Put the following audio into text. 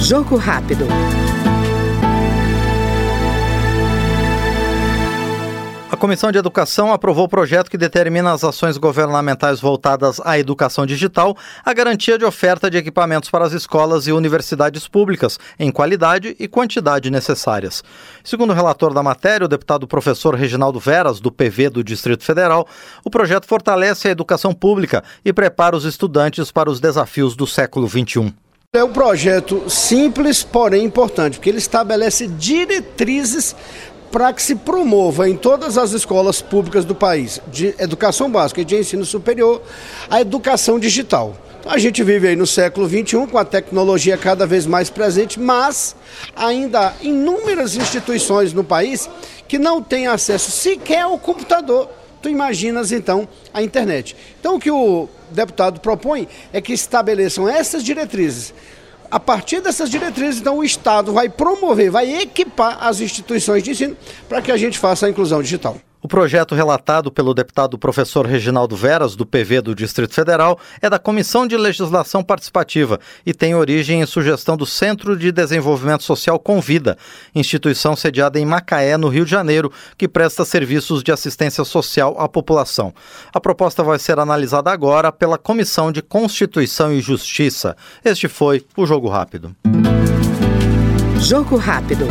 Jogo rápido. Comissão de Educação aprovou o projeto que determina as ações governamentais voltadas à educação digital, a garantia de oferta de equipamentos para as escolas e universidades públicas, em qualidade e quantidade necessárias. Segundo o relator da matéria, o deputado professor Reginaldo Veras, do PV do Distrito Federal, o projeto fortalece a educação pública e prepara os estudantes para os desafios do século XXI. É um projeto simples, porém importante, porque ele estabelece diretrizes para que se promova em todas as escolas públicas do país, de educação básica e de ensino superior, a educação digital. Então, a gente vive aí no século XXI com a tecnologia cada vez mais presente, mas ainda há inúmeras instituições no país que não têm acesso sequer ao computador. Tu imaginas então a internet. Então o que o deputado propõe é que estabeleçam essas diretrizes a partir dessas diretrizes, então, o Estado vai promover, vai equipar as instituições de ensino para que a gente faça a inclusão digital. O projeto relatado pelo deputado professor Reginaldo Veras, do PV do Distrito Federal, é da Comissão de Legislação Participativa e tem origem em sugestão do Centro de Desenvolvimento Social Convida, instituição sediada em Macaé, no Rio de Janeiro, que presta serviços de assistência social à população. A proposta vai ser analisada agora pela Comissão de Constituição e Justiça. Este foi o Jogo Rápido. Jogo Rápido.